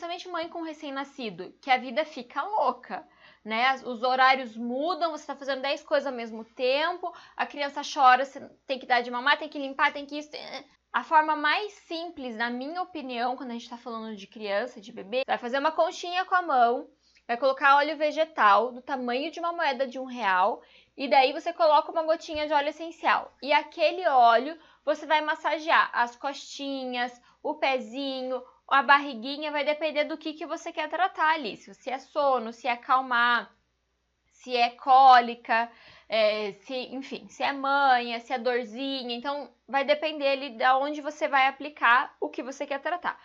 principalmente mãe com recém-nascido, que a vida fica louca. Né? Os horários mudam, você está fazendo 10 coisas ao mesmo tempo, a criança chora, você tem que dar de mamar, tem que limpar, tem que isso. A forma mais simples, na minha opinião, quando a gente está falando de criança, de bebê, vai fazer uma conchinha com a mão, vai colocar óleo vegetal do tamanho de uma moeda de um real e daí você coloca uma gotinha de óleo essencial. E aquele óleo você vai massagear as costinhas, o pezinho, a barriguinha, vai depender do que, que você quer tratar ali. Se é sono, se é acalmar, se é cólica, é, se, enfim, se é manha, se é dorzinha. Então, vai depender ali de onde você vai aplicar o que você quer tratar.